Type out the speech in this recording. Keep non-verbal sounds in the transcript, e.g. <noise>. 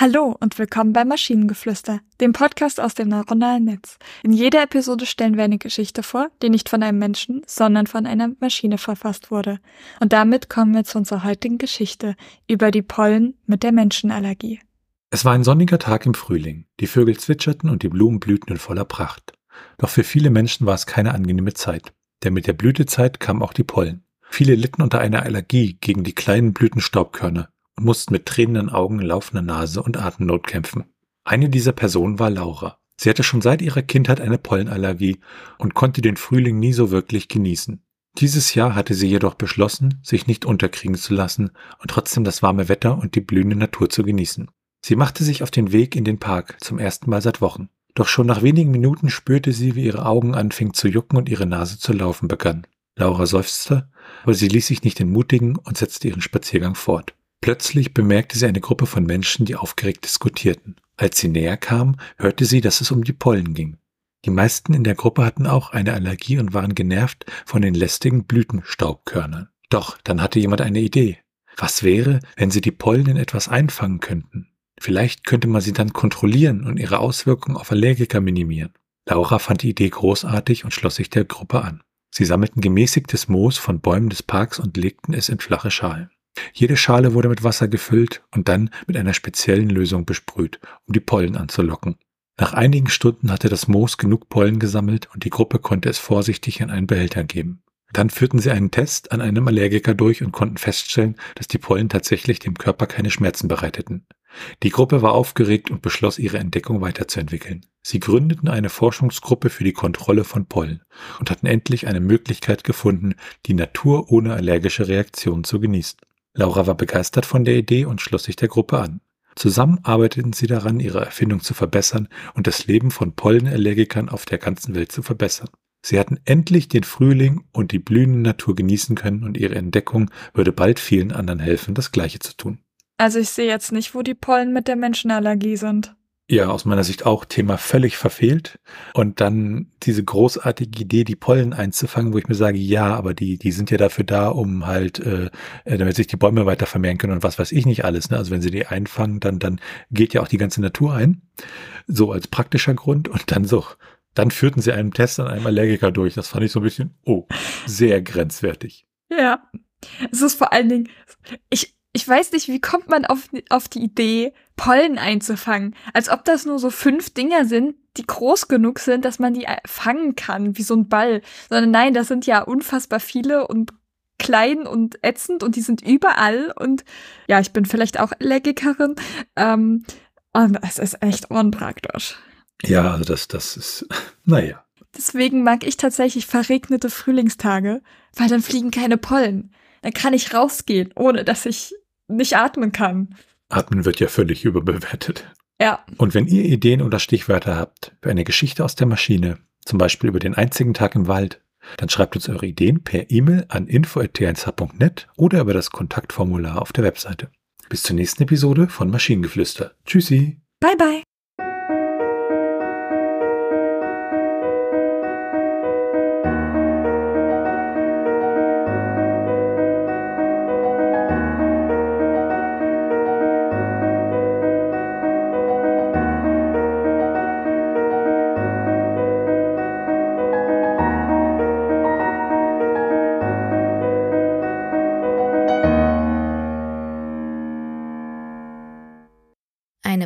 Hallo und willkommen bei Maschinengeflüster, dem Podcast aus dem neuronalen Netz. In jeder Episode stellen wir eine Geschichte vor, die nicht von einem Menschen, sondern von einer Maschine verfasst wurde. Und damit kommen wir zu unserer heutigen Geschichte über die Pollen mit der Menschenallergie. Es war ein sonniger Tag im Frühling. Die Vögel zwitscherten und die Blumen blühten in voller Pracht. Doch für viele Menschen war es keine angenehme Zeit, denn mit der Blütezeit kamen auch die Pollen. Viele litten unter einer Allergie gegen die kleinen Blütenstaubkörner und mussten mit tränenden Augen, laufender Nase und Atemnot kämpfen. Eine dieser Personen war Laura. Sie hatte schon seit ihrer Kindheit eine Pollenallergie und konnte den Frühling nie so wirklich genießen. Dieses Jahr hatte sie jedoch beschlossen, sich nicht unterkriegen zu lassen und trotzdem das warme Wetter und die blühende Natur zu genießen. Sie machte sich auf den Weg in den Park zum ersten Mal seit Wochen. Doch schon nach wenigen Minuten spürte sie, wie ihre Augen anfingen zu jucken und ihre Nase zu laufen begann. Laura seufzte, aber sie ließ sich nicht entmutigen und setzte ihren Spaziergang fort. Plötzlich bemerkte sie eine Gruppe von Menschen, die aufgeregt diskutierten. Als sie näher kam, hörte sie, dass es um die Pollen ging. Die meisten in der Gruppe hatten auch eine Allergie und waren genervt von den lästigen Blütenstaubkörnern. Doch dann hatte jemand eine Idee. Was wäre, wenn sie die Pollen in etwas einfangen könnten? Vielleicht könnte man sie dann kontrollieren und ihre Auswirkungen auf Allergiker minimieren. Laura fand die Idee großartig und schloss sich der Gruppe an. Sie sammelten gemäßigtes Moos von Bäumen des Parks und legten es in flache Schalen. Jede Schale wurde mit Wasser gefüllt und dann mit einer speziellen Lösung besprüht, um die Pollen anzulocken. Nach einigen Stunden hatte das Moos genug Pollen gesammelt und die Gruppe konnte es vorsichtig in einen Behälter geben. Dann führten sie einen Test an einem Allergiker durch und konnten feststellen, dass die Pollen tatsächlich dem Körper keine Schmerzen bereiteten. Die Gruppe war aufgeregt und beschloss, ihre Entdeckung weiterzuentwickeln. Sie gründeten eine Forschungsgruppe für die Kontrolle von Pollen und hatten endlich eine Möglichkeit gefunden, die Natur ohne allergische Reaktionen zu genießen. Laura war begeistert von der Idee und schloss sich der Gruppe an. Zusammen arbeiteten sie daran, ihre Erfindung zu verbessern und das Leben von Pollenallergikern auf der ganzen Welt zu verbessern. Sie hatten endlich den Frühling und die blühende Natur genießen können und ihre Entdeckung würde bald vielen anderen helfen, das Gleiche zu tun. Also ich sehe jetzt nicht, wo die Pollen mit der Menschenallergie sind. Ja, aus meiner Sicht auch Thema völlig verfehlt. Und dann diese großartige Idee, die Pollen einzufangen, wo ich mir sage, ja, aber die, die sind ja dafür da, um halt, äh, damit sich die Bäume weiter vermehren können und was weiß ich nicht alles. Ne? Also wenn sie die einfangen, dann, dann geht ja auch die ganze Natur ein. So als praktischer Grund. Und dann so, dann führten sie einen Test an einem Allergiker durch. Das fand ich so ein bisschen, oh, sehr grenzwertig. Ja. Es ist vor allen Dingen, ich, ich weiß nicht, wie kommt man auf, auf die Idee, Pollen einzufangen? Als ob das nur so fünf Dinger sind, die groß genug sind, dass man die fangen kann, wie so ein Ball. Sondern nein, das sind ja unfassbar viele und klein und ätzend und die sind überall und ja, ich bin vielleicht auch Allergikerin. Ähm, und es ist echt unpraktisch. Ja, also das, das ist, <laughs> naja. Deswegen mag ich tatsächlich verregnete Frühlingstage, weil dann fliegen keine Pollen. Dann kann ich rausgehen, ohne dass ich nicht atmen kann. Atmen wird ja völlig überbewertet. Ja. Und wenn ihr Ideen oder Stichwörter habt für eine Geschichte aus der Maschine, zum Beispiel über den einzigen Tag im Wald, dann schreibt uns eure Ideen per E-Mail an info.t1h.net oder über das Kontaktformular auf der Webseite. Bis zur nächsten Episode von Maschinengeflüster. Tschüssi. Bye bye.